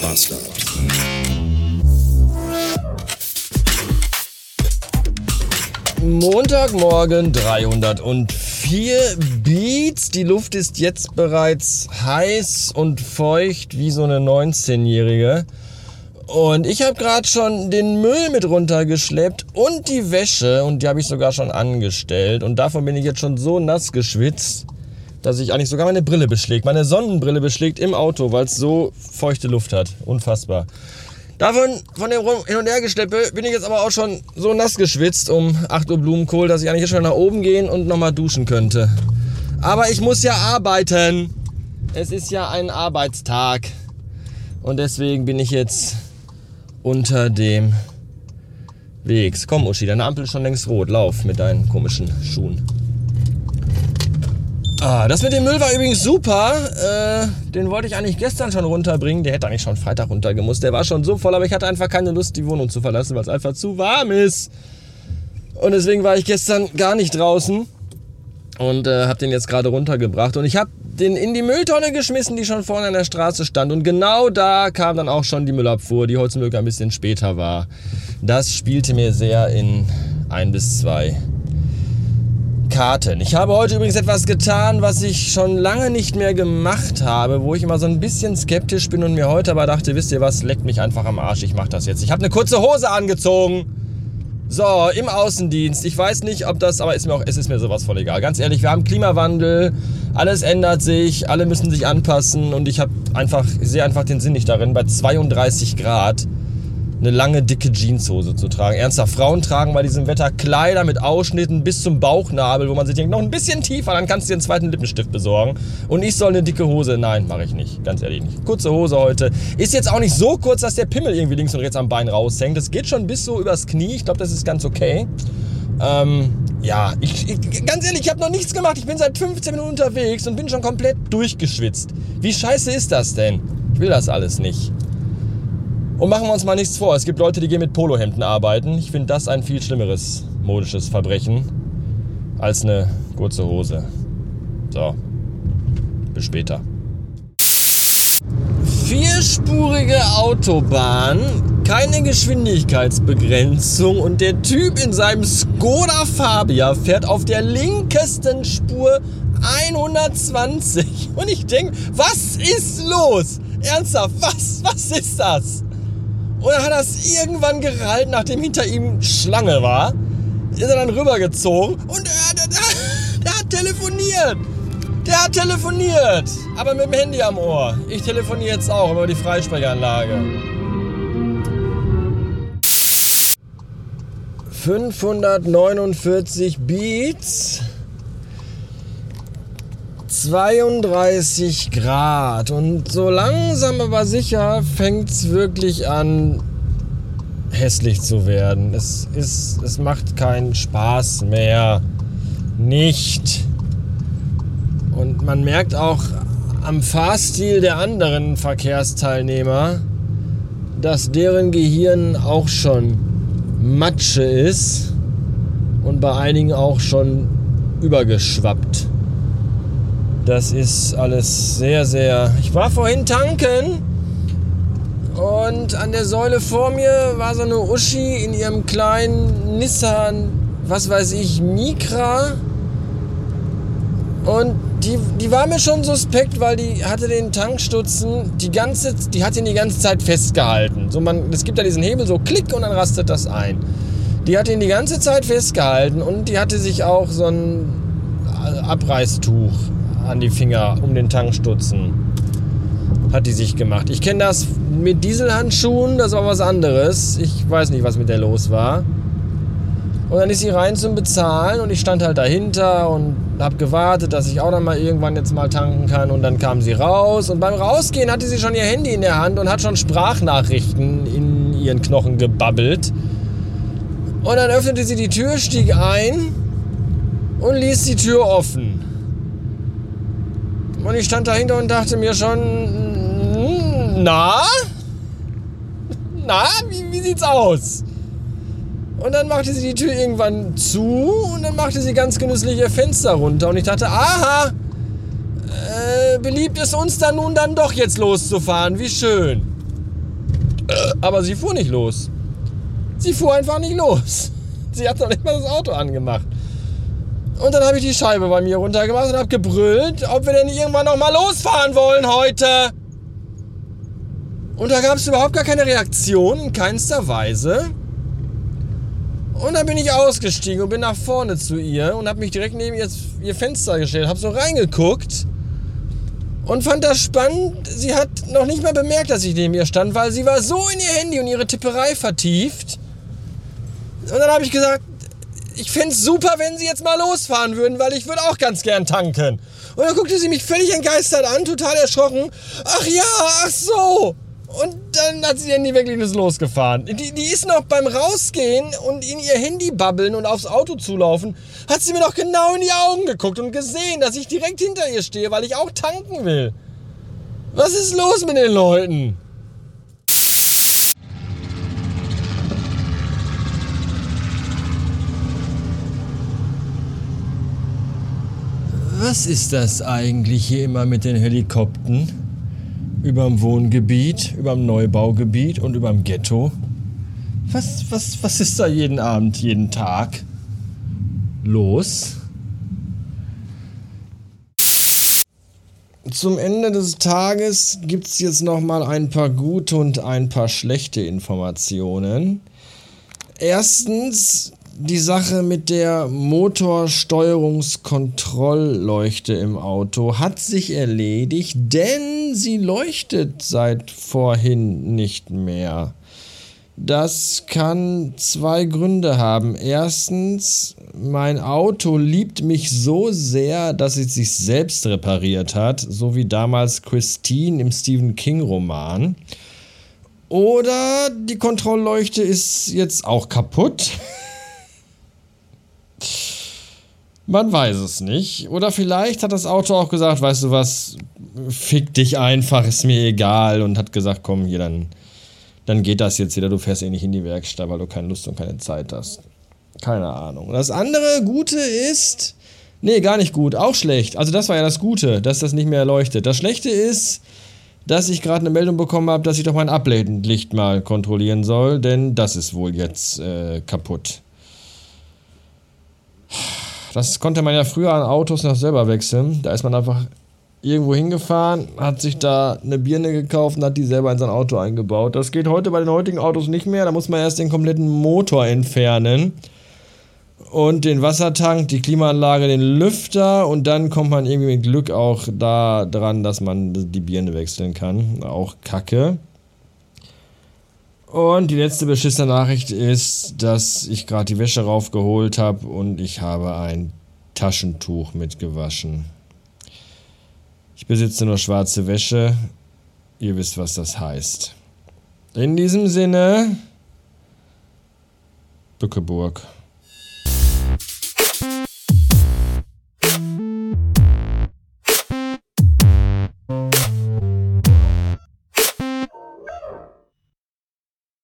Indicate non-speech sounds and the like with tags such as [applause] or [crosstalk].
Bastard. Montagmorgen 304 Beats. Die Luft ist jetzt bereits heiß und feucht wie so eine 19-Jährige. Und ich habe gerade schon den Müll mit runtergeschleppt und die Wäsche und die habe ich sogar schon angestellt. Und davon bin ich jetzt schon so nass geschwitzt, dass ich eigentlich sogar meine Brille beschlägt. Meine Sonnenbrille beschlägt im Auto, weil es so feuchte Luft hat. Unfassbar. Davon, von dem Hin- und Hergeschleppe, bin ich jetzt aber auch schon so nass geschwitzt um 8 Uhr Blumenkohl, dass ich eigentlich jetzt schon nach oben gehen und nochmal duschen könnte. Aber ich muss ja arbeiten. Es ist ja ein Arbeitstag. Und deswegen bin ich jetzt unter dem Wegs. Komm, Uschi, deine Ampel ist schon längst rot. Lauf mit deinen komischen Schuhen. Ah, das mit dem Müll war übrigens super. Äh, den wollte ich eigentlich gestern schon runterbringen. Der hätte eigentlich schon Freitag runtergemusst. Der war schon so voll, aber ich hatte einfach keine Lust, die Wohnung zu verlassen, weil es einfach zu warm ist. Und deswegen war ich gestern gar nicht draußen und äh, habe den jetzt gerade runtergebracht. Und ich habe den in die Mülltonne geschmissen, die schon vorne an der Straße stand. Und genau da kam dann auch schon die Müllabfuhr, die Glück ein bisschen später war. Das spielte mir sehr in ein bis zwei Karten. Ich habe heute übrigens etwas getan, was ich schon lange nicht mehr gemacht habe, wo ich immer so ein bisschen skeptisch bin und mir heute aber dachte, wisst ihr was, leckt mich einfach am Arsch, ich mache das jetzt. Ich habe eine kurze Hose angezogen. So, im Außendienst. Ich weiß nicht, ob das, aber ist mir auch, es ist mir sowas voll egal. Ganz ehrlich, wir haben Klimawandel, alles ändert sich, alle müssen sich anpassen und ich habe einfach, ich sehe einfach den Sinn nicht darin, bei 32 Grad eine lange, dicke Jeanshose zu tragen. Ernsthaft, Frauen tragen bei diesem Wetter Kleider mit Ausschnitten bis zum Bauchnabel, wo man sich denkt, noch ein bisschen tiefer, dann kannst du dir einen zweiten Lippenstift besorgen. Und ich soll eine dicke Hose? Nein, mache ich nicht. Ganz ehrlich nicht. Kurze Hose heute. Ist jetzt auch nicht so kurz, dass der Pimmel irgendwie links und rechts am Bein raushängt. Das geht schon bis so übers Knie. Ich glaube, das ist ganz okay. Ähm, ja, ich, ich, ganz ehrlich, ich habe noch nichts gemacht. Ich bin seit 15 Minuten unterwegs und bin schon komplett durchgeschwitzt. Wie scheiße ist das denn? Ich will das alles nicht. Und machen wir uns mal nichts vor. Es gibt Leute, die gehen mit Polohemden arbeiten. Ich finde das ein viel schlimmeres modisches Verbrechen als eine kurze Hose. So. Bis später. Vierspurige Autobahn, keine Geschwindigkeitsbegrenzung und der Typ in seinem Skoda Fabia fährt auf der linkesten Spur 120. Und ich denke, was ist los? Ernsthaft, was, was ist das? Und dann hat er es irgendwann gerallt, nachdem hinter ihm Schlange war. Ist er dann rübergezogen und der, der, der, der hat telefoniert. Der hat telefoniert. Aber mit dem Handy am Ohr. Ich telefoniere jetzt auch über die Freisprechanlage. 549 Beats. 32 Grad und so langsam aber sicher fängt es wirklich an hässlich zu werden. Es, ist, es macht keinen Spaß mehr. Nicht. Und man merkt auch am Fahrstil der anderen Verkehrsteilnehmer, dass deren Gehirn auch schon Matsche ist und bei einigen auch schon übergeschwappt. Das ist alles sehr, sehr. Ich war vorhin tanken und an der Säule vor mir war so eine Uschi in ihrem kleinen Nissan, was weiß ich, Micra. Und die, die war mir schon suspekt, weil die hatte den Tankstutzen die ganze, die hat ihn die ganze Zeit festgehalten. So man, es gibt da diesen Hebel, so klick und dann rastet das ein. Die hat ihn die ganze Zeit festgehalten und die hatte sich auch so ein Abreißtuch an die Finger um den Tankstutzen. Hat die sich gemacht. Ich kenne das mit Dieselhandschuhen, das war was anderes. Ich weiß nicht, was mit der los war. Und dann ist sie rein zum Bezahlen und ich stand halt dahinter und habe gewartet, dass ich auch dann mal irgendwann jetzt mal tanken kann. Und dann kam sie raus und beim Rausgehen hatte sie schon ihr Handy in der Hand und hat schon Sprachnachrichten in ihren Knochen gebabbelt. Und dann öffnete sie die Tür, stieg ein und ließ die Tür offen. Und ich stand dahinter und dachte mir schon, na? Na, wie, wie sieht's aus? Und dann machte sie die Tür irgendwann zu und dann machte sie ganz genüsslich ihr Fenster runter. Und ich dachte, aha, äh, beliebt es uns dann nun dann doch jetzt loszufahren. Wie schön. Aber sie fuhr nicht los. Sie fuhr einfach nicht los. Sie hat noch nicht mal das Auto angemacht. Und dann habe ich die Scheibe bei mir runtergemacht und habe gebrüllt, ob wir denn irgendwann noch mal losfahren wollen heute. Und da gab es überhaupt gar keine Reaktion, in keinster Weise. Und dann bin ich ausgestiegen und bin nach vorne zu ihr und habe mich direkt neben ihr, ihr Fenster gestellt, habe so reingeguckt und fand das spannend. Sie hat noch nicht mal bemerkt, dass ich neben ihr stand, weil sie war so in ihr Handy und ihre Tipperei vertieft. Und dann habe ich gesagt, ich fände es super, wenn sie jetzt mal losfahren würden, weil ich würde auch ganz gern tanken. Und dann guckte sie mich völlig entgeistert an, total erschrocken. Ach ja, ach so. Und dann hat sie ihr Handy wirklich losgefahren. Die, die ist noch beim Rausgehen und in ihr Handy babbeln und aufs Auto zulaufen, hat sie mir doch genau in die Augen geguckt und gesehen, dass ich direkt hinter ihr stehe, weil ich auch tanken will. Was ist los mit den Leuten? Was ist das eigentlich hier immer mit den Helikoptern? Überm Wohngebiet, überm Neubaugebiet und überm Ghetto? Was, was, was ist da jeden Abend, jeden Tag los? Zum Ende des Tages gibt es jetzt noch mal ein paar gute und ein paar schlechte Informationen. Erstens, die Sache mit der Motorsteuerungskontrollleuchte im Auto hat sich erledigt, denn sie leuchtet seit vorhin nicht mehr. Das kann zwei Gründe haben. Erstens, mein Auto liebt mich so sehr, dass es sich selbst repariert hat, so wie damals Christine im Stephen King Roman. Oder die Kontrollleuchte ist jetzt auch kaputt. [laughs] Man weiß es nicht. Oder vielleicht hat das Auto auch gesagt, weißt du was, fick dich einfach, ist mir egal. Und hat gesagt, komm hier, dann, dann geht das jetzt wieder. Du fährst eh nicht in die Werkstatt, weil du keine Lust und keine Zeit hast. Keine Ahnung. Und das andere Gute ist, nee, gar nicht gut, auch schlecht. Also das war ja das Gute, dass das nicht mehr leuchtet. Das Schlechte ist, dass ich gerade eine Meldung bekommen habe, dass ich doch mein Ableitlicht mal kontrollieren soll, denn das ist wohl jetzt äh, kaputt. Das konnte man ja früher an Autos noch selber wechseln. Da ist man einfach irgendwo hingefahren, hat sich da eine Birne gekauft und hat die selber in sein Auto eingebaut. Das geht heute bei den heutigen Autos nicht mehr. Da muss man erst den kompletten Motor entfernen und den Wassertank, die Klimaanlage, den Lüfter und dann kommt man irgendwie mit Glück auch da dran, dass man die Birne wechseln kann. Auch Kacke. Und die letzte beschissene Nachricht ist, dass ich gerade die Wäsche raufgeholt habe und ich habe ein Taschentuch mitgewaschen. Ich besitze nur schwarze Wäsche. Ihr wisst, was das heißt. In diesem Sinne, Bückeburg.